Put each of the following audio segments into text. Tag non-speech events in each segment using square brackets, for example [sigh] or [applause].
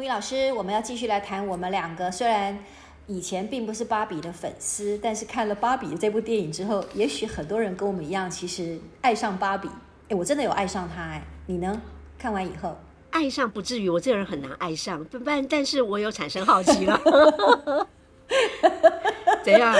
木鱼老师，我们要继续来谈我们两个，虽然以前并不是芭比的粉丝，但是看了芭比这部电影之后，也许很多人跟我们一样，其实爱上芭比。哎，我真的有爱上她哎，你呢？看完以后，爱上不至于，我这个人很难爱上，不但但是我有产生好奇了。[laughs] [laughs] 怎样？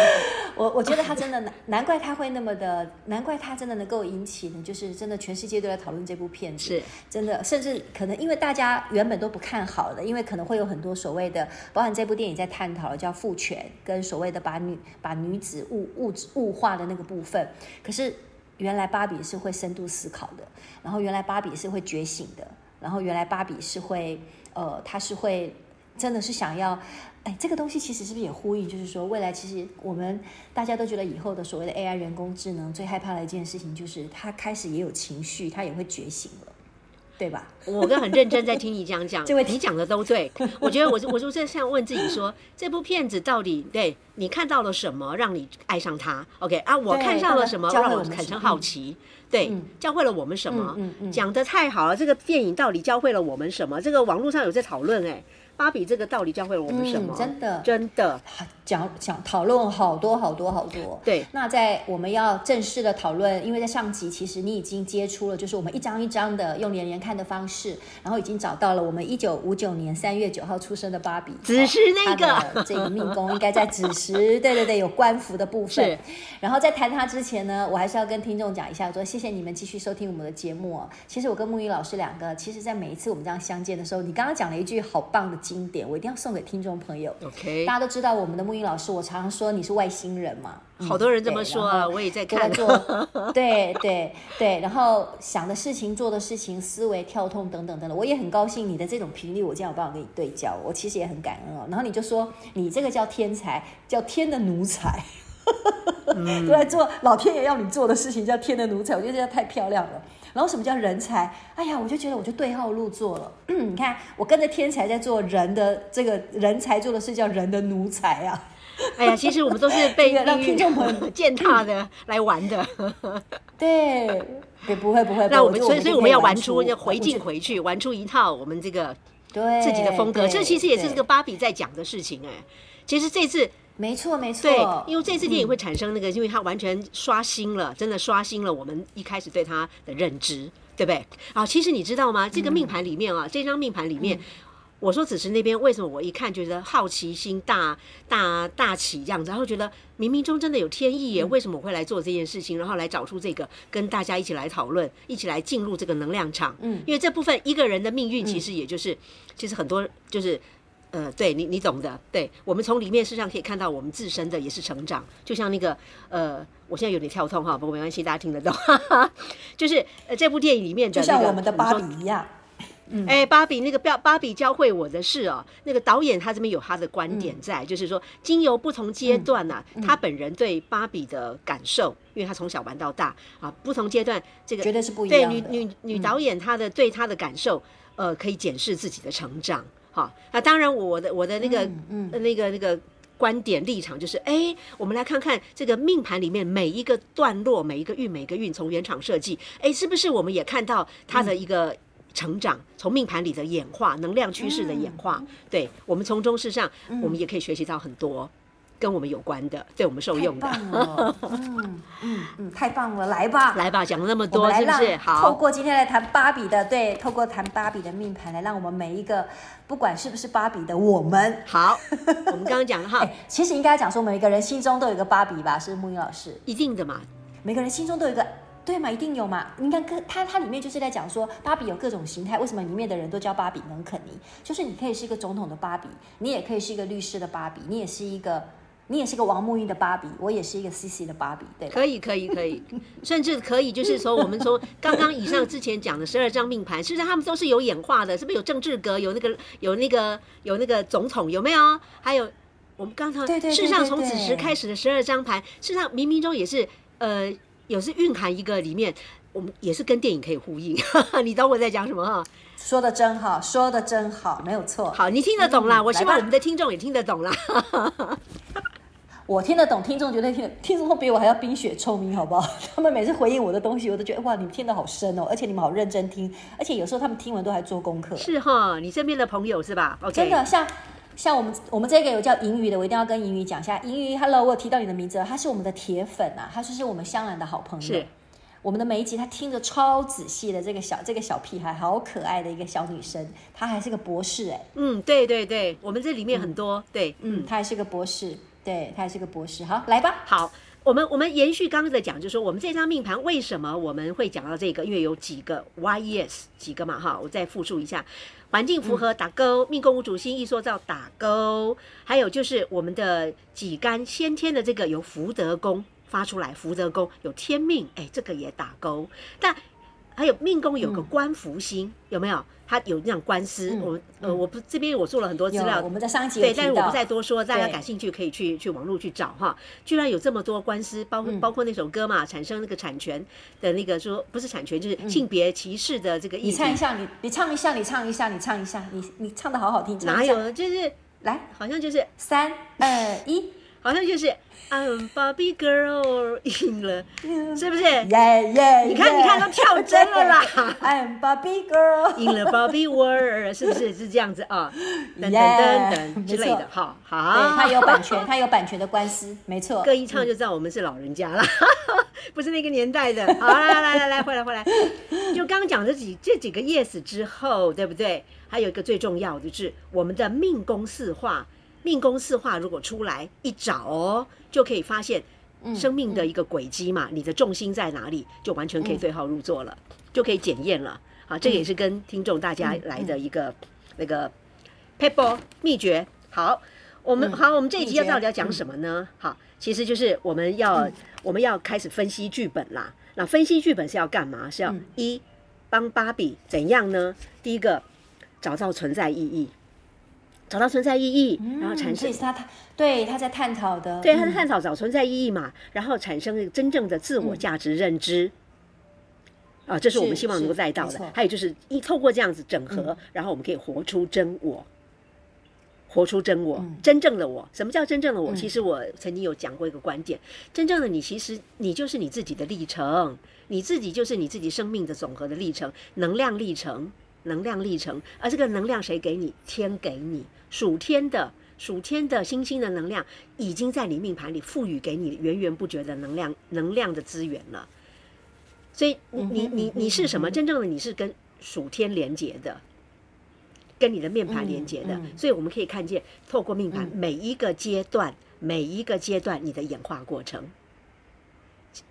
我我觉得他真的难，难怪他会那么的，难怪他真的能够引起呢，就是真的全世界都在讨论这部片子，是真的，甚至可能因为大家原本都不看好的，因为可能会有很多所谓的，包含这部电影在探讨的叫父权跟所谓的把女把女子物物质物化的那个部分，可是。原来芭比是会深度思考的，然后原来芭比是会觉醒的，然后原来芭比是会，呃，她是会，真的是想要，哎，这个东西其实是不是也呼应？就是说，未来其实我们大家都觉得以后的所谓的 AI 人工智能最害怕的一件事情，就是它开始也有情绪，它也会觉醒了。对吧？[laughs] 我跟很认真在听你讲讲，这位你讲的都对。我觉得我我就在想问自己说，[laughs] 这部片子到底对你看到了什么，让你爱上它？OK 啊，我看上了什么，让我产生好奇？对，嗯、教会了我们什么？讲的太好了，这个电影到底教会了我们什么？这个网络上有在讨论哎。芭比这个道理教会了我们什么？嗯、真的，真的讲讲讨论好多好多好多。对，那在我们要正式的讨论，因为在上集其实你已经接触了，就是我们一张一张的用连连看的方式，然后已经找到了我们一九五九年三月九号出生的芭比，子时那个这个命宫应该在子时，[laughs] 对对对，有官服的部分。是，然后在谈他之前呢，我还是要跟听众讲一下，说谢谢你们继续收听我们的节目哦。其实我跟木鱼老师两个，其实在每一次我们这样相见的时候，你刚刚讲了一句好棒的。经典，我一定要送给听众朋友。OK，大家都知道我们的木英老师，我常常说你是外星人嘛，好多人这么说啊，我也在看。[laughs] 做对对对，然后想的事情、做的事情、思维跳动等等等等，我也很高兴你的这种频率，我这样有办法跟你对焦，我其实也很感恩哦。然后你就说你这个叫天才，叫天的奴才，嗯、[laughs] 都在做老天爷要你做的事情，叫天的奴才，我觉得这样太漂亮了。然后什么叫人才？哎呀，我就觉得我就对号入座了。[coughs] 你看，我跟着天才在做人的这个人才做的事，叫人的奴才啊。哎呀，其实我们都是被 [laughs] 让听众朋友 [laughs] 践踏的来玩的。对，对，不会不会。那我们所以所以我们要玩出要回敬回去，玩出一套我们这个对自己的风格。这其实也是这个芭比在讲的事情哎。其实这次。没错，没错。对，因为这次电影会产生那个，嗯、因为它完全刷新了，真的刷新了我们一开始对它的认知，对不对？啊，其实你知道吗？这个命盘里面啊，嗯、这张命盘里面，嗯、我说子时那边为什么我一看觉得好奇心大大大起这样子，然后觉得冥冥中真的有天意耶？嗯、为什么我会来做这件事情？然后来找出这个，跟大家一起来讨论，一起来进入这个能量场。嗯，因为这部分一个人的命运，其实也就是，嗯、其实很多就是。呃，对你，你懂的。对，我们从里面事实上可以看到，我们自身的也是成长。就像那个，呃，我现在有点跳痛哈，不过没关系，大家听得懂。[laughs] 就是呃，这部电影里面的、那个，就像我们的芭比一样。嗯，哎，芭比那个芭芭比教会我的事哦，那个导演他这边有他的观点在，嗯、就是说，经由不同阶段呐、啊，嗯嗯、他本人对芭比的感受，因为他从小玩到大啊，不同阶段这个绝对是不一样。对，女女女导演她的、嗯、对她的感受，呃，可以检视自己的成长。好，那当然，我的我的那个、嗯嗯、那个那个观点立场就是，哎，我们来看看这个命盘里面每一个段落、每一个运、每个运，从原厂设计，哎，是不是我们也看到它的一个成长，嗯、从命盘里的演化、能量趋势的演化？嗯、对，我们从中事实上，我们也可以学习到很多。跟我们有关的，对我们受用的，嗯嗯嗯，太棒了，来吧，来吧，讲了那么多，是不是？好，透过今天来谈芭比的，对，透过谈芭比的命盘，来让我们每一个，不管是不是芭比的我们，好，我们刚刚讲了哈，[laughs] 其实应该讲说，每一个人心中都有一个芭比吧？是木英老师，一定的嘛，每个人心中都有一个，对嘛？一定有嘛？你看，它它里面就是在讲说，芭比有各种形态，为什么里面的人都叫芭比能肯尼？就是你可以是一个总统的芭比，你也可以是一个律师的芭比，你也是一个。你也是个王沐浴的芭比，我也是一个 CC 的芭比，对，可以，可以，可以，甚至可以，就是说，我们从 [laughs] 刚刚以上之前讲的十二张命盘，实际上他们都是有演化的，是不是有政治格，有那个，有那个，有那个总统，有没有？还有我们刚才，事实上从子时开始的十二张盘，事实上冥冥中也是，呃，也是蕴含一个里面，我们也是跟电影可以呼应，[laughs] 你懂我在讲什么哈？说的真好，说的真好，没有错。好，你听得懂啦，嗯、我希望我们的听众也听得懂啦。[laughs] 我听得懂，听众绝对听得，听众比我还要冰雪聪明，好不好？[laughs] 他们每次回应我的东西，我都觉得哇，你们听得好深哦，而且你们好认真听，而且有时候他们听完都还做功课。是哈，你身边的朋友是吧？Okay. 真的，像像我们我们这个有叫银鱼的，我一定要跟银鱼讲一下。银鱼，Hello，我有提到你的名字，他是我们的铁粉啊，他就是我们香兰的好朋友。是，我们的每一集他听着超仔细的，这个小这个小屁孩，好可爱的一个小女生，她还是个博士哎。嗯，对对对，我们这里面很多，嗯、对，嗯，她还是个博士。对，他也是个博士。好，来吧。好，我们我们延续刚刚的讲，就是说我们这张命盘为什么我们会讲到这个？因为有几个 YES 几个嘛，哈，我再复述一下：环境符合打勾，嗯、命宫无主星，易塑造打勾，还有就是我们的己干先天的这个由福德宫发出来，福德宫有天命，哎，这个也打勾。但还有命宫有个官福星，嗯、有没有？他有那种官司，嗯、我呃，我不这边我做了很多资料，我们在上一集对，但是我不再多说，大家感兴趣可以去去网络去找哈。居然有这么多官司，包括、嗯、包括那首歌嘛，产生那个产权的那个说不是产权，就是性别歧视的这个意思。你唱一下，你你唱一下，你唱一下，你唱一下，你你唱的好好听。哪有？就是来，好像就是三二一。好像就是 I'm Barbie Girl 赢了，是不是？耶耶！你看，你看，都跳针了啦！[laughs] I'm Barbie Girl [laughs] 赢了 Barbie World，是不是？是这样子啊？等等等等之类的，好好。他有版权，他有版权的官司，没错。歌一唱就知道我们是老人家了，[laughs] 不是那个年代的。好，来来来来，回来回来。就刚刚讲这几这几个 Yes 之后，对不对？还有一个最重要的就是我们的命宫四化。命宫四化如果出来一找哦，就可以发现生命的一个轨迹嘛，你的重心在哪里，就完全可以对号入座了，嗯、就可以检验了。好，这个也是跟听众大家来的一个、那个撇步秘诀。好，我们、嗯、好，我们这一集要到底要讲什么呢？嗯、好，其实就是我们要、嗯、我们要开始分析剧本啦。那分析剧本是要干嘛？是要一帮芭比怎样呢？第一个找到存在意义。找到存在意义，嗯、然后产生。他他对他在探讨的，对他在探讨找存在意义嘛，嗯、然后产生一个真正的自我价值认知。嗯、啊，这是我们希望能够带到的。还有就是一透过这样子整合，嗯、然后我们可以活出真我，活出真我，嗯、真正的我。什么叫真正的我？嗯、其实我曾经有讲过一个观点：真正的你，其实你就是你自己的历程，你自己就是你自己生命的总和的历程，能量历程，能量历程。而这个能量谁给你？天给你。属天的属天的星星的能量已经在你命盘里赋予给你源源不绝的能量能量的资源了，所以你你你你是什么？真正的你是跟属天连接的，跟你的命盘连接的，所以我们可以看见透过命盘每一个阶段、嗯、每一个阶段你的演化过程，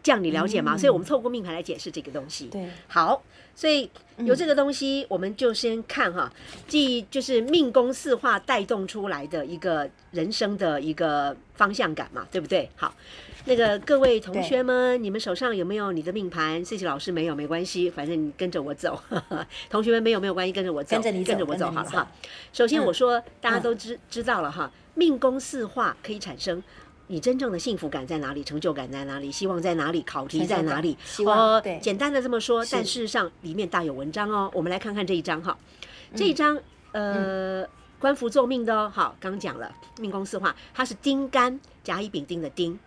这样你了解吗？嗯、所以我们透过命盘来解释这个东西。对，好。所以有这个东西，我们就先看哈，即就是命宫四化带动出来的一个人生的一个方向感嘛，对不对？好，那个各位同学们，你们手上有没有你的命盘？Cici 老师没有，没关系，反正你跟着我走。[laughs] 同学们没有没有关系，跟着我走，跟着你跟着我走好了哈。首先我说，大家都知知道了哈，命宫四化可以产生。你真正的幸福感在哪里？成就感在哪里？希望在哪里？考题在哪里？希望哦，对，简单的这么说，但事实上里面大有文章哦。我们来看看这一张哈，这一张呃，官福作命的哦。好，刚讲了命宫四化，它是丁干甲乙丙丁的丁，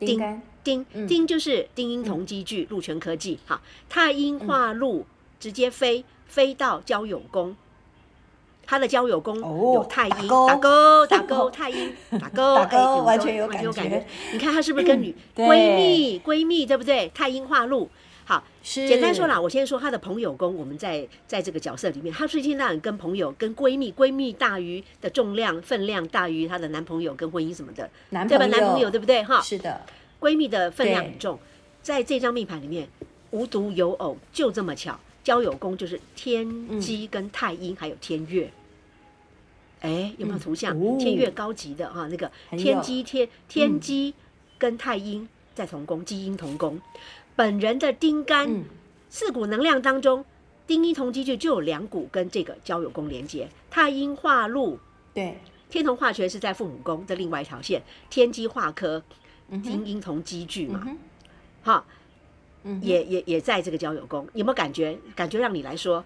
丁丁丁就是丁英同机具，禄权科技。好，太阴化禄，直接飞飞到交友宫。他的交友宫有太阴，打勾打勾，太阴打勾，打勾，完全有感觉。你看他是不是跟女闺蜜闺蜜对不对？太阴化禄，好，简单说啦，我先说他的朋友宫，我们在在这个角色里面，他最近那样跟朋友、跟闺蜜，闺蜜大于的重量分量大于她的男朋友跟婚姻什么的，对吧？男朋友对不对？哈，是的，闺蜜的分量很重，在这张命盘里面无独有偶，就这么巧。交友宫就是天机跟太阴，还有天月，哎，有没有图像？嗯。哦、天月高级的哈、啊，那个天机天天机跟太阴在同宫，基因同宫。本人的丁干、嗯、四股能量当中，丁一同机就就有两股跟这个交友宫连接。太阴化禄，对，天同化权是在父母宫的另外一条线。天机化科，嗯、丁阴同机聚嘛，嗯、好，嗯、也也也在这个交友宫，有没有感觉？感觉让你来说，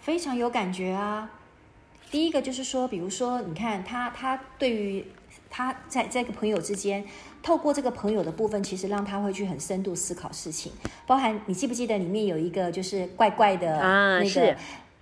非常有感觉啊。第一个就是说，比如说，你看他，他对于他在这个朋友之间，透过这个朋友的部分，其实让他会去很深度思考事情。包含你记不记得里面有一个就是怪怪的啊，那个是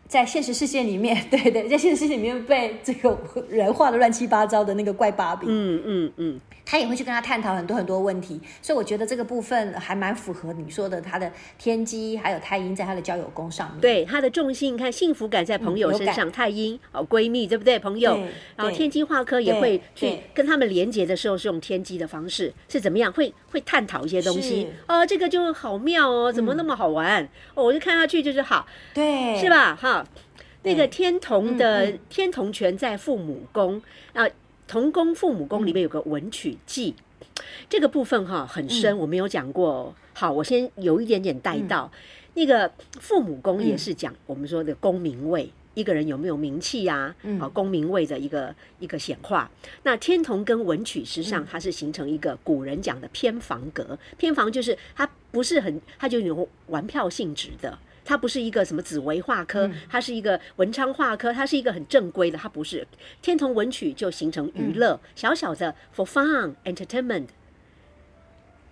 在现实世界里面，[laughs] 对对，在现实世界里面被这个人画的乱七八糟的那个怪芭比，嗯嗯嗯。他也会去跟他探讨很多很多问题，所以我觉得这个部分还蛮符合你说的，他的天机还有太阴在他的交友宫上面。对，他的重心，你看幸福感在朋友身上，嗯、太阴哦闺蜜对不对？朋友，然后天机化科也会去跟他们连接的时候是用天机的方式，是怎么样？会会探讨一些东西。哦，这个就好妙哦，怎么那么好玩？嗯、哦，我就看下去就是好，对，是吧？哈，那个天童的、天童权在父母宫啊。同宫父母宫里面有个文曲忌，嗯、这个部分哈很深，我没有讲过、好，我先有一点点带到，嗯、那个父母宫也是讲我们说的功名位，嗯、一个人有没有名气呀、啊？嗯、啊，功名位的一个一个显化。那天同跟文曲，实际上它是形成一个古人讲的偏房格，偏房就是它不是很，它就有玩票性质的。它不是一个什么紫薇化科，它是一个文昌化科，它是一个很正规的，它不是。天童文曲就形成娱乐，小小的 for fun entertainment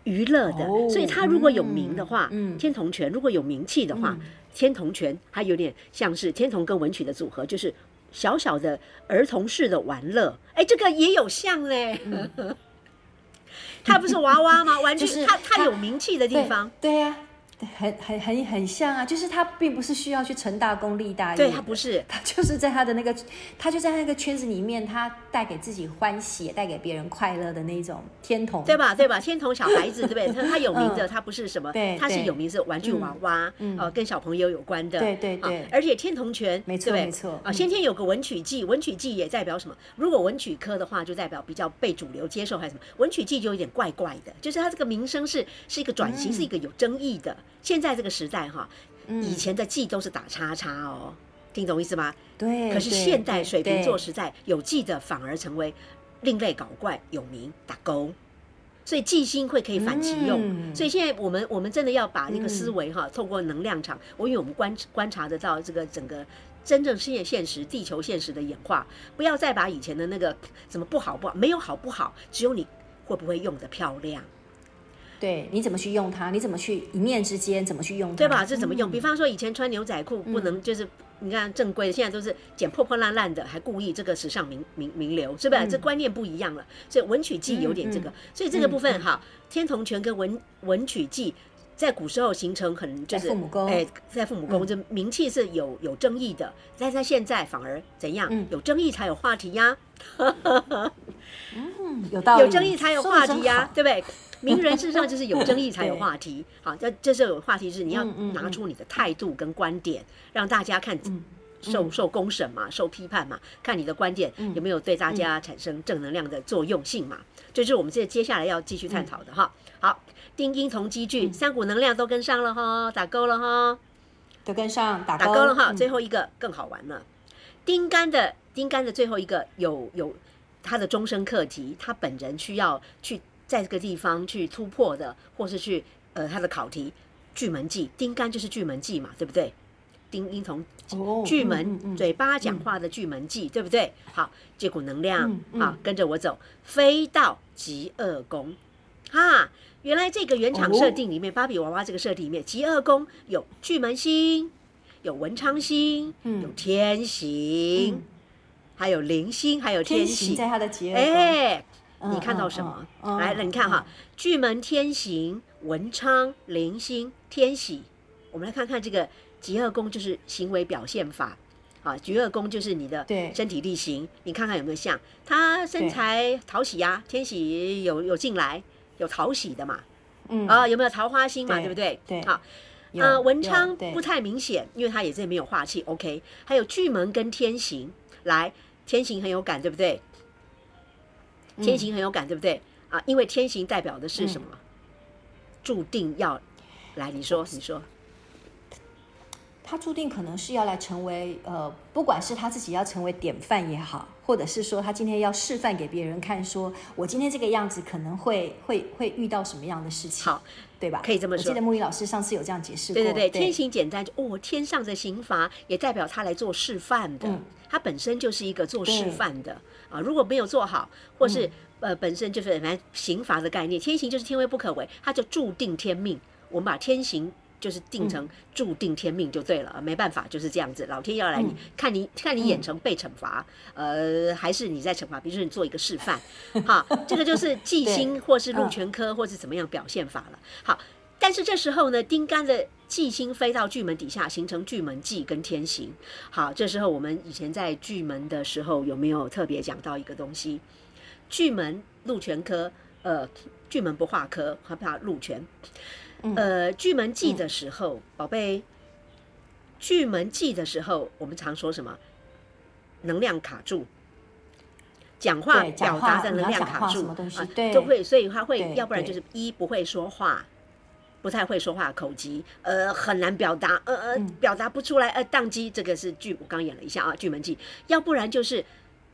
娱乐的，所以它如果有名的话，天童权如果有名气的话，天童拳它有点像是天童跟文曲的组合，就是小小的儿童式的玩乐，哎，这个也有像嘞，[laughs] 它不是娃娃吗？玩具，它它有名气的地方，对呀。很很很很像啊，就是他并不是需要去成大功立大业，对他不是，他就是在他的那个，他就在那个圈子里面，他带给自己欢喜，也带给别人快乐的那种天童，对吧？对吧？天童小孩子，对不对？他他有名的，[laughs] 他不是什么，他是有名是玩具娃娃，呃，跟小朋友有关的，对对对。而且天童拳，没错没错啊，先天有个文曲忌，文曲忌也代表什么？如果文曲科的话，就代表比较被主流接受还是什么？文曲忌就有点怪怪的，就是他这个名声是是一个转型，是一个有争议的。现在这个时代哈，以前的记都是打叉叉哦，听懂意思吗？对。可是现代水瓶座时代有记的反而成为另类搞怪有名打勾，所以记星会可以反其用。所以现在我们我们真的要把那个思维哈，透过能量场，我因为我们观观察得到这个整个真正世界现实、地球现实的演化，不要再把以前的那个什么不好不好，没有好不好，只有你会不会用得漂亮。对，你怎么去用它？你怎么去一念之间怎么去用它？对吧？这怎么用？比方说以前穿牛仔裤不能就是，你看正规的，现在都是剪破破烂烂的，还故意这个时尚名名名流，是不是？这观念不一样了。所以文曲忌有点这个，所以这个部分哈，天同泉跟文文曲忌在古时候形成很就是父母宫，哎，在父母宫这名气是有有争议的，但在现在反而怎样？有争议才有话题呀。嗯，有道理，有争议才有话题呀，对不对？名人事实上就是有争议才有话题，[laughs] 好，这这是有话题，是你要拿出你的态度跟观点，让大家看受受公审嘛，受批判嘛，看你的观点有没有对大家产生正能量的作用性嘛，这就是我们这接下来要继续探讨的哈。好，丁丁同机聚，三股能量都跟上了哈，打勾了哈，都跟上打打勾了哈。最后一个更好玩了，丁干的丁干的最后一个有有他的终身课题，他本人需要去。在这个地方去突破的，或是去呃他的考题，巨门忌，丁干就是巨门忌嘛，对不对？丁阴同巨门，嘴巴讲话的巨门忌，对不对？好，这股能量啊，跟着我走，飞到极恶宫，哈，原来这个原厂设定里面，芭比娃娃这个设定里面，极恶宫有巨门星，有文昌星，有天行，还有灵星，还有天喜，在他的疾厄宫。你看到什么？来，那你看哈，巨门天行、文昌、灵星、天喜。我们来看看这个极恶宫，就是行为表现法。啊，疾厄宫就是你的身体力行。你看看有没有像他身材讨喜呀？天喜有有进来有讨喜的嘛？嗯啊，有没有桃花星嘛？对不对？对。好，呃，文昌不太明显，因为他也是没有化气。OK，还有巨门跟天行。来，天行很有感，对不对？天行很有感，对不对？啊，因为天行代表的是什么？嗯、注定要来，你说，你说。他注定可能是要来成为呃，不管是他自己要成为典范也好，或者是说他今天要示范给别人看说，说我今天这个样子可能会会会遇到什么样的事情，好，对吧？可以这么说。我记得木鱼老师上次有这样解释过。对对对，对天刑简单就哦，天上的刑罚也代表他来做示范的，嗯、他本身就是一个做示范的啊。如果没有做好，或是、嗯、呃本身就是反正刑罚的概念，天刑就是天威不可违，他就注定天命。我们把天刑。就是定成注定天命就对了，嗯、没办法就是这样子。老天要来你，嗯、看你看你演成被惩罚，嗯、呃，还是你在惩罚？比如说你做一个示范，[laughs] 哈，这个就是忌星或是禄全科或是怎么样表现法了。好，但是这时候呢，丁干的忌星飞到巨门底下，形成巨门忌跟天刑。好，这时候我们以前在巨门的时候有没有特别讲到一个东西？巨门禄全科，呃，巨门不化科，害怕禄权。呃，巨门忌的时候，宝贝，巨门忌的时候，我们常说什么？能量卡住，讲话表达的能量卡住啊，都会，所以他会，要不然就是一不会说话，不太会说话，口疾，呃，很难表达，呃呃，表达不出来，呃，宕机，这个是剧，我刚演了一下啊，巨门忌，要不然就是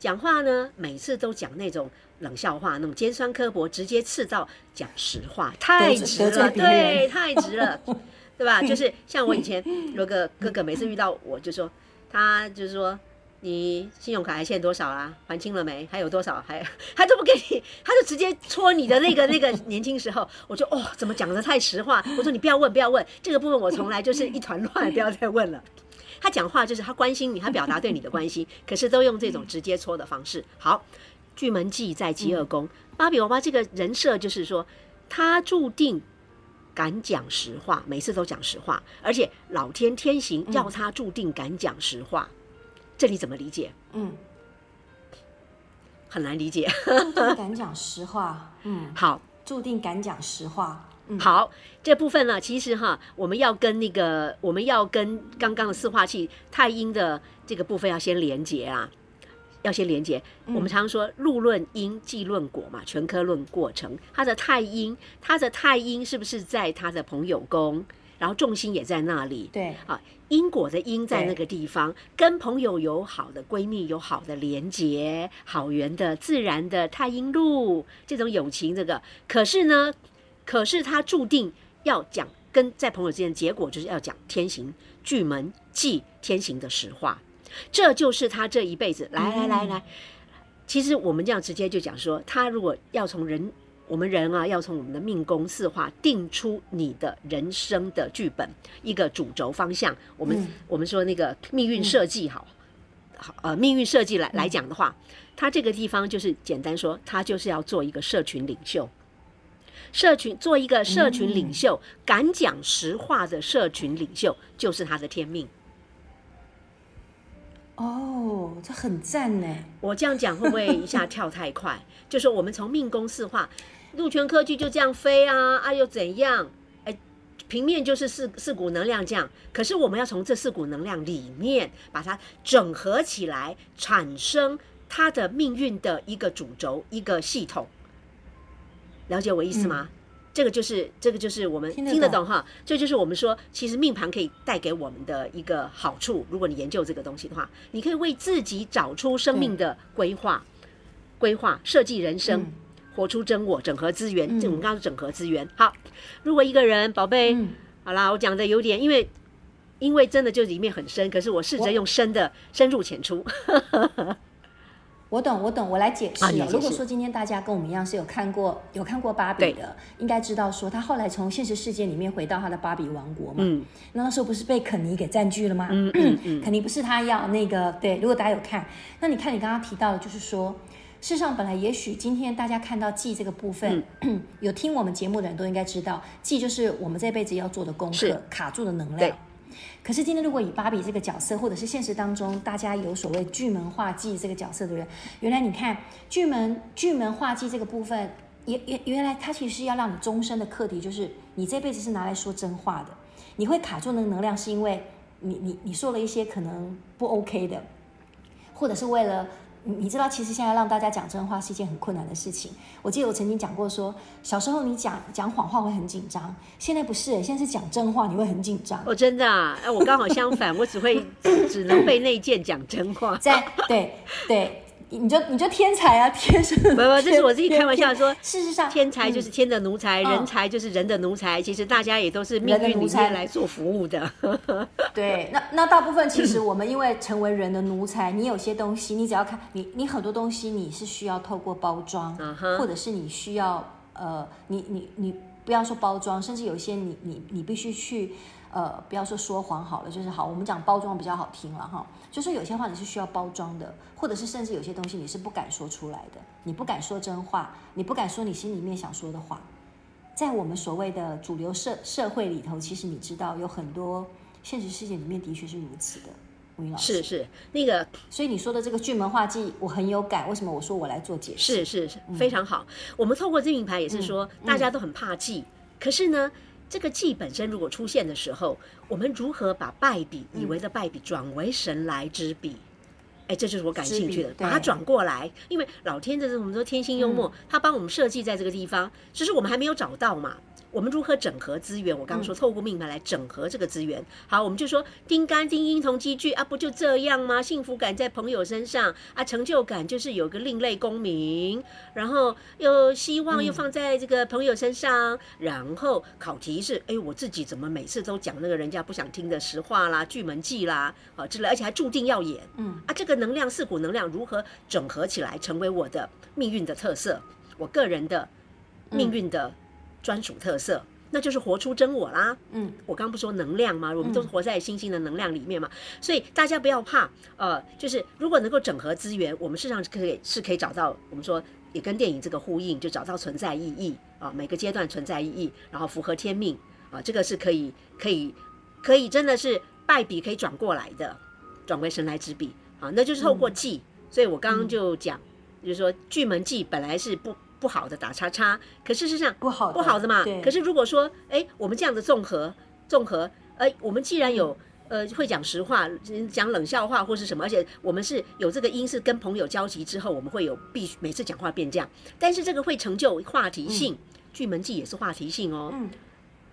讲话呢，每次都讲那种。冷笑话，那种尖酸刻薄，直接刺到讲实话，太直了，对，太直了，[laughs] 对吧？就是像我以前有个哥哥，每次遇到我就说，他就是说，你信用卡还欠多少啊？还清了没？还有多少？还 [laughs] 他都不给你，他就直接戳你的那个那个年轻时候，我就哦，怎么讲的太实话？我说你不要问，不要问这个部分，我从来就是一团乱，不要再问了。他讲话就是他关心你，他表达对你的关心，[laughs] 可是都用这种直接戳的方式。好。巨门忌在疾厄宫，芭比娃娃这个人设就是说，他注定敢讲实话，每次都讲实话，而且老天天行要他注定敢讲实话，嗯、这你怎么理解？嗯，很难理解。[laughs] 注定敢讲实话，嗯，好，注定敢讲实话，嗯，好，这部分呢，其实哈，我们要跟那个，我们要跟刚刚的四化气太阴的这个部分要先连接啊。要先连接，我们常常说禄论因，忌论果嘛，全科论过程。它的太阴，它的太阴是不是在它的朋友宫？然后重心也在那里。对啊，因果的因在那个地方，跟朋友有好的闺蜜有好的连接，好缘的自然的太阴路这种友情，这个可是呢，可是他注定要讲跟在朋友之间，结果就是要讲天行巨门忌天行的实话。这就是他这一辈子来来来来，其实我们这样直接就讲说，他如果要从人，我们人啊，要从我们的命宫四化定出你的人生的剧本，一个主轴方向。我们我们说那个命运设计，好，好呃，命运设计来来讲的话，他这个地方就是简单说，他就是要做一个社群领袖，社群做一个社群领袖，敢讲实话的社群领袖，就是他的天命。哦，这很赞呢！我这样讲会不会一下跳太快？[laughs] 就是我们从命宫四化，禄权科技就这样飞啊啊，又怎样？哎，平面就是四四股能量这样。可是我们要从这四股能量里面把它整合起来，产生它的命运的一个主轴，一个系统。了解我意思吗？嗯这个就是这个就是我们听得懂哈，这就是我们说，其实命盘可以带给我们的一个好处。如果你研究这个东西的话，你可以为自己找出生命的规划、规划设计人生，活出真我，整合资源。这我们刚刚整合资源。好，如果一个人宝贝，好啦，我讲的有点，因为因为真的就里面很深，可是我试着用深的深入浅出。[laughs] 我懂，我懂，我来解释了。如果说今天大家跟我们一样是有看过有看过芭比的，应该知道说他后来从现实世界里面回到他的芭比王国嘛。嗯。那那时候不是被肯尼给占据了吗？嗯嗯嗯。肯尼不是他要那个对？如果大家有看，那你看你刚刚提到的，就是说，事实上本来也许今天大家看到记这个部分，[clears throat] 有听我们节目的人都应该知道，记就是我们这辈子要做的功课，卡住的能量。可是今天，如果以芭比这个角色，或者是现实当中大家有所谓巨门化忌这个角色的人，原来你看巨门巨门化忌这个部分，原原原来它其实是要让你终身的课题，就是你这辈子是拿来说真话的。你会卡住那个能量，是因为你你你说了一些可能不 OK 的，或者是为了。你你知道，其实现在让大家讲真话是一件很困难的事情。我记得我曾经讲过说，说小时候你讲讲谎话会很紧张，现在不是，现在是讲真话你会很紧张。哦，真的啊？哎，我刚好相反，我只会只能被内建讲真话。[laughs] 在对对。对你就你就天才啊，[laughs] 天生不不，这是我自己开玩笑说。事实上，天才就是天的奴才，嗯、人才就是人的奴才。其实大家也都是命运奴才来做服务的。[laughs] 对，那那大部分其实我们因为成为人的奴才，[laughs] 你有些东西，你只要看你你很多东西你是需要透过包装，嗯、或者是你需要呃，你你你不要说包装，甚至有些你你你必须去。呃，不要说说谎好了，就是好，我们讲包装比较好听了哈。就是有些话你是需要包装的，或者是甚至有些东西你是不敢说出来的，你不敢说真话，你不敢说你心里面想说的话。在我们所谓的主流社社会里头，其实你知道有很多现实世界里面的确是如此的。吴云老师是是那个，所以你说的这个巨门化忌，我很有感。为什么我说我来做解释？是是是，非常好。嗯、我们透过这命盘也是说，嗯、大家都很怕忌，嗯、可是呢。这个忌本身如果出现的时候，我们如何把败笔以为的败笔转为神来之笔？哎，这就是我感兴趣的，把它转过来。因为老天这是我们说天性幽默，他帮我们设计在这个地方，只是我们还没有找到嘛。我们如何整合资源？我刚刚说透过命盘来整合这个资源。好，我们就说丁干丁阴同积聚啊，不就这样吗？幸福感在朋友身上啊，成就感就是有个另类功名，然后又希望又放在这个朋友身上，然后考题是哎，我自己怎么每次都讲那个人家不想听的实话啦、巨门忌啦啊之类，而且还注定要演。嗯啊，这个能量四股能量如何整合起来，成为我的命运的特色，我个人的命运的。专属特色，那就是活出真我啦。嗯，我刚不说能量吗？我们都是活在星星的能量里面嘛。嗯、所以大家不要怕，呃，就是如果能够整合资源，我们事实上可以是可以找到，我们说也跟电影这个呼应，就找到存在意义啊。每个阶段存在意义，然后符合天命啊，这个是可以可以可以真的是败笔可以转过来的，转为神来之笔啊。那就是透过记，嗯、所以我刚刚就讲，嗯、就是说巨门记本来是不。不好的打叉叉，可事实上不好不好的嘛。可是如果说，哎，我们这样的综合综合，哎，我们既然有呃会讲实话，讲冷笑话或是什么，而且我们是有这个因，是跟朋友交集之后，我们会有必须每次讲话变这样。但是这个会成就话题性，嗯、巨门记也是话题性哦。嗯。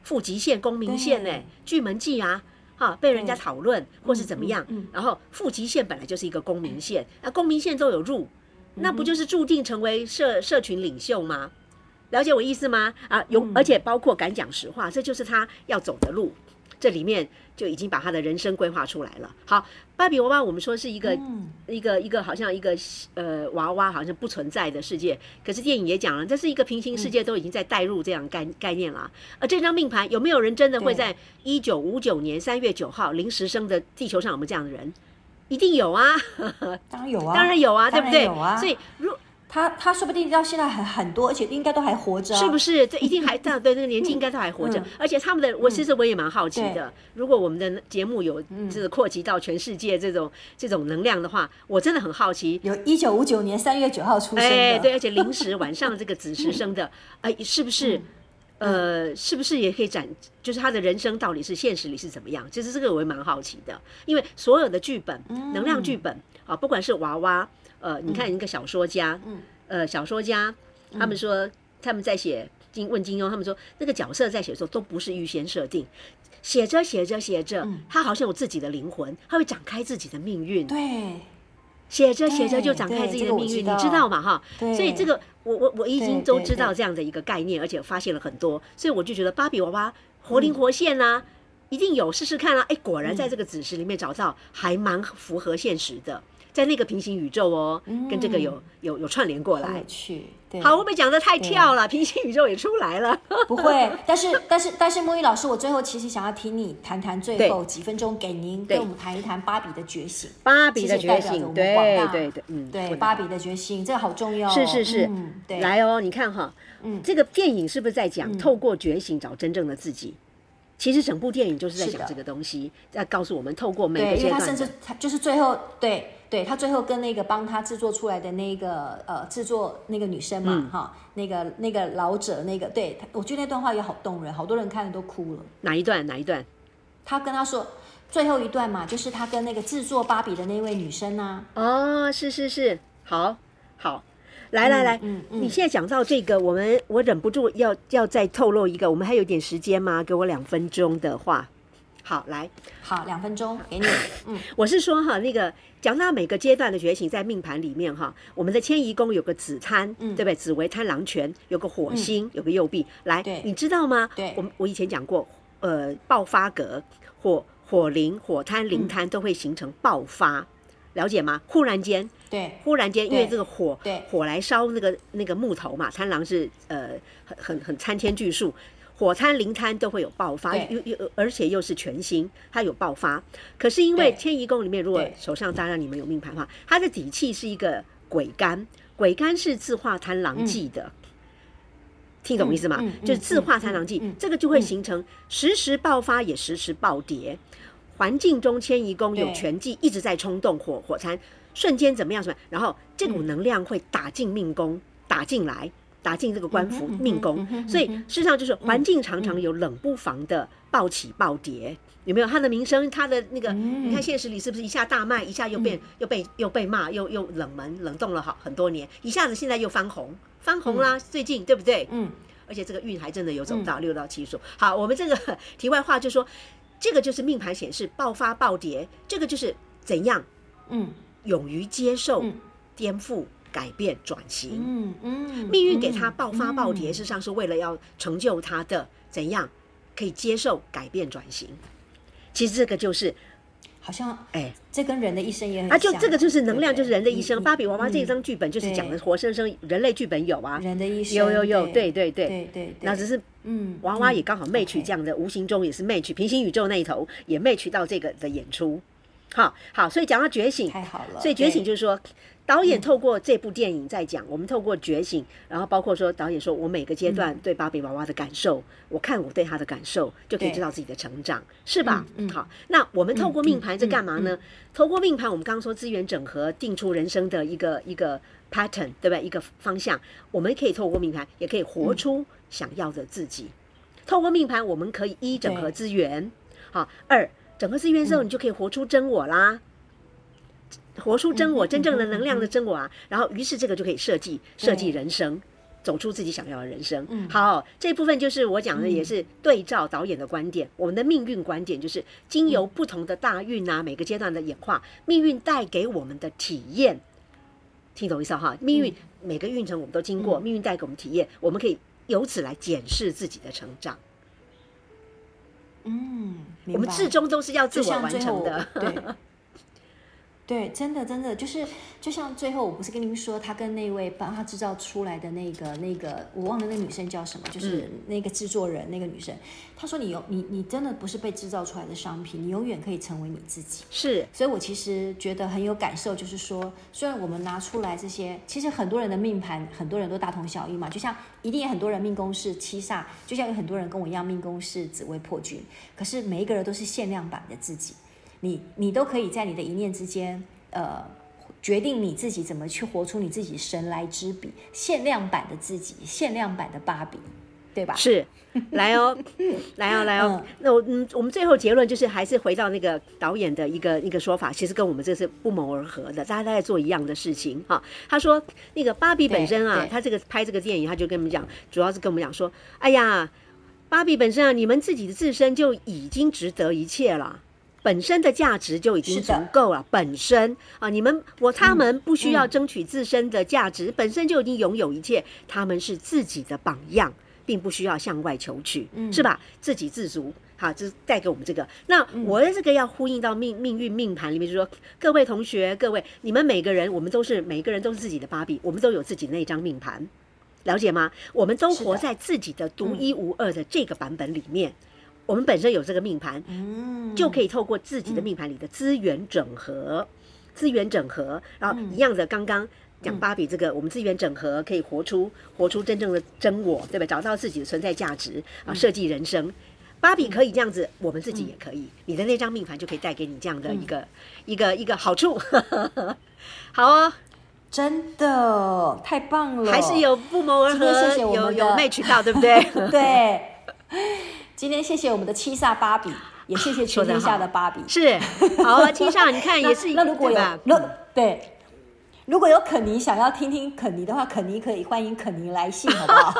富极限功名线呢，巨门记啊，哈，被人家讨论或是怎么样，嗯嗯嗯、然后富极限本来就是一个功名线，那功名线都有入。那不就是注定成为社社群领袖吗？了解我意思吗？啊，有，而且包括敢讲实话，这就是他要走的路。这里面就已经把他的人生规划出来了。好，芭比娃娃，我们说是一个一个一个好像一个呃娃娃，好像不存在的世界。可是电影也讲了，这是一个平行世界，都已经在带入这样概概念了。而这张命盘有没有人真的会在一九五九年三月九号临时生的地球上有没有这样的人？一定 [laughs] 有啊，当然有啊，当然有啊，对不对？有啊，所以如他他说不定到现在还很多，而且应该都还活着，是不是？这 [laughs] 一定还这样，对，那个年纪应该都还活着。而且他们的，我其实我也蛮好奇的。如果我们的节目有这个扩及到全世界这种这种能量的话，我真的很好奇。有一九五九年三月九号出生的，哎，对，而且临时晚上这个子时生的，[laughs] 哎，是不是？呃，是不是也可以展？就是他的人生到底是现实里是怎么样？其实这个我也蛮好奇的，因为所有的剧本，能量剧本啊，不管是娃娃，呃，你看一个小说家，嗯呃，小说家，他们说他们在写金问金庸，他们说那个角色在写的时候都不是预先设定，写着写着写着，他好像有自己的灵魂，他会展开自己的命运。对。写着写着就展开自己的命运，这个、你知道嘛？哈，所以这个我我我已经都知道这样的一个概念，而且发现了很多，所以我就觉得芭比娃娃活灵活现啊，嗯、一定有试试看啊！哎，果然在这个子时里面找到，还蛮符合现实的。在那个平行宇宙哦，跟这个有有有串联过来。去，对。好，我被讲的太跳了，平行宇宙也出来了。[laughs] 不会，但是但是但是，沐玉老师，我最后其实想要听你谈谈最后几分钟，给您跟我们谈一谈芭比的觉醒。芭比的觉醒，对对对，嗯，对，芭比的觉醒，这个好重要。是是是，对。来哦，你看哈，嗯，这个电影是不是在讲透过觉醒找真正的自己？其实整部电影就是在讲这个东西，在告诉我们透过每个阶段。因为他甚至他就是最后对。对，他最后跟那个帮他制作出来的那个呃制作那个女生嘛哈、嗯，那个那个老者那个，对，我觉得那段话也好动人，好多人看了都哭了。哪一段？哪一段？他跟他说，最后一段嘛，就是他跟那个制作芭比的那位女生啊。哦，是是是，好，好，来来来，嗯嗯，你现在讲到这个，我们我忍不住要要再透露一个，我们还有点时间吗？给我两分钟的话，好，来，好，两分钟给你。[coughs] 嗯，我是说哈，那个讲到每个阶段的觉醒，在命盘里面哈，我们的迁移宫有个子贪，嗯，对不对？紫微贪狼权，有个火星，有个右臂，来，你知道吗？对，我我以前讲过，呃，爆发格火。火灵、火贪、灵贪都会形成爆发，嗯、了解吗？忽然间，对，忽然间，因为这个火，对，火来烧那个那个木头嘛。贪狼是呃很很很参天巨树，火贪、灵贪都会有爆发，又又而且又是全新，它有爆发。可是因为迁移宫里面，如果手上当然你们有命盘的话，它的底气是一个鬼干，鬼干是自化贪狼忌的。嗯听懂意思吗？嗯嗯嗯、就是自化贪狼忌，这个就会形成时时爆发，也时时暴跌。环、嗯、境中迁移宫有权忌一直在冲动火，火火贪瞬间怎么样什么？然后这股能量会打进命宫，打进来，打进这个官府命宫。所以事实上就是环境常常有冷不防的暴起暴跌，有没有？他的名声，他的那个，嗯、你看现实里是不是一下大卖，一下又变、嗯、又被又被骂，又又冷门冷冻了好很多年，一下子现在又翻红。翻红啦，最近对不对？嗯，而且这个运还真的有走到六到七数。好，我们这个 [laughs] 题外话就是说，这个就是命盘显示爆发暴跌，这个就是怎样？嗯，勇于接受颠覆、改变、转型。嗯嗯，命运给他爆发暴跌，事实上是为了要成就他的怎样可以接受改变、转型。其实这个就是。好像哎，这跟人的一生也很像。啊，就这个就是能量，就是人的一生。芭比娃娃这一张剧本就是讲的活生生人类剧本有啊，人的一生有有有，对对对对对。那只是嗯，娃娃也刚好 match 这样的，无形中也是 match 平行宇宙那一头也 match 到这个的演出。好好，所以讲到觉醒，太好了。所以觉醒就是说。导演透过这部电影在讲，我们透过觉醒，然后包括说导演说，我每个阶段对芭比娃娃的感受，我看我对他的感受，就可以知道自己的成长，是吧？嗯，好。那我们透过命盘在干嘛呢？透过命盘，我们刚刚说资源整合，定出人生的一个一个 pattern，对不对？一个方向，我们可以透过命盘，也可以活出想要的自己。透过命盘，我们可以一整合资源，好；二整合资源之后，你就可以活出真我啦。活出真我，真正的能量的真我啊！然后，于是这个就可以设计设计人生，走出自己想要的人生。好，这部分就是我讲的，也是对照导演的观点。我们的命运观点就是，经由不同的大运啊，每个阶段的演化，命运带给我们的体验，听懂意思哈？命运每个运程我们都经过，命运带给我们体验，我们可以由此来检视自己的成长。嗯，我们至终都是要自我完成的。对。[laughs] 对，真的真的就是，就像最后我不是跟您说，他跟那位帮他制造出来的那个那个，我忘了那个女生叫什么，就是那个制作人、嗯、那个女生，她说你有你你真的不是被制造出来的商品，你永远可以成为你自己。是，所以我其实觉得很有感受，就是说，虽然我们拿出来这些，其实很多人的命盘，很多人都大同小异嘛，就像一定有很多人命宫是七煞，就像有很多人跟我一样命宫是紫薇破军，可是每一个人都是限量版的自己。你你都可以在你的一念之间，呃，决定你自己怎么去活出你自己神来之笔，限量版的自己，限量版的芭比，对吧？是，来哦，[laughs] 来哦，来哦。那我嗯，我们最后结论就是还是回到那个导演的一个一个说法，其实跟我们这是不谋而合的，大家都在做一样的事情哈。他说那个芭比本身啊，他这个拍这个电影，他就跟我们讲，主要是跟我们讲说，哎呀，芭比本身啊，你们自己的自身就已经值得一切了。本身的价值就已经足够了，本身啊，你们我他们不需要争取自身的价值，嗯嗯、本身就已经拥有一切，他们是自己的榜样，并不需要向外求取，嗯、是吧？自给自足，好，这是带给我们这个。那我的这个要呼应到命命运命盘里面，就是说，各位同学，各位，你们每个人，我们都是每个人都是自己的芭比，我们都有自己的那张命盘，了解吗？我们都活在自己的独一无二的这个版本里面。我们本身有这个命盘，嗯，就可以透过自己的命盘里的资源整合，资源整合，然后一样的，刚刚讲芭比这个，我们资源整合可以活出活出真正的真我，对吧？找到自己的存在价值啊，设计人生。芭比可以这样子，我们自己也可以。你的那张命盘就可以带给你这样的一个一个一个好处。[laughs] 好哦，真的太棒了，还是有不谋而合，有有 match 到，对不对？[laughs] 对。[laughs] 今天谢谢我们的七煞芭比，也谢谢全天下的芭比。是，好七煞你看 [laughs] 也是，那如果有，如对。如果有肯尼想要听听肯尼的话，肯尼可以欢迎肯尼来信，好不好？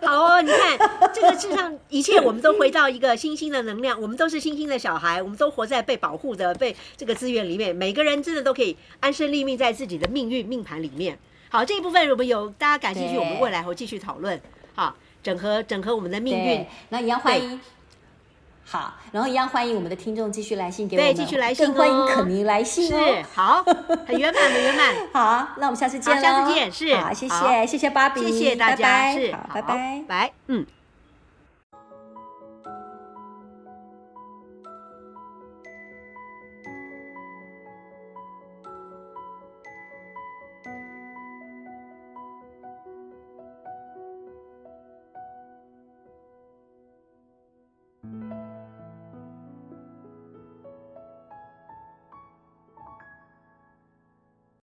[laughs] 好哦，你看这个世上一切，我们都回到一个星星的能量，我们都是星星的小孩，我们都活在被保护的、被这个资源里面，每个人真的都可以安身立命在自己的命运命盘里面。好，这一部分如果有大家感兴趣，我们未来会继续讨论。好，整合整合我们的命运，那一样欢迎。好，然后一样欢迎我们的听众继续来信给我们，对，继续来信哦。更欢迎肯尼来信哦。是，好，很圆满，很圆满。[laughs] 好，那我们下次见喽。下次见，是。好，谢谢，谢谢芭比，谢谢大家，拜拜，是，好，拜拜，拜，嗯。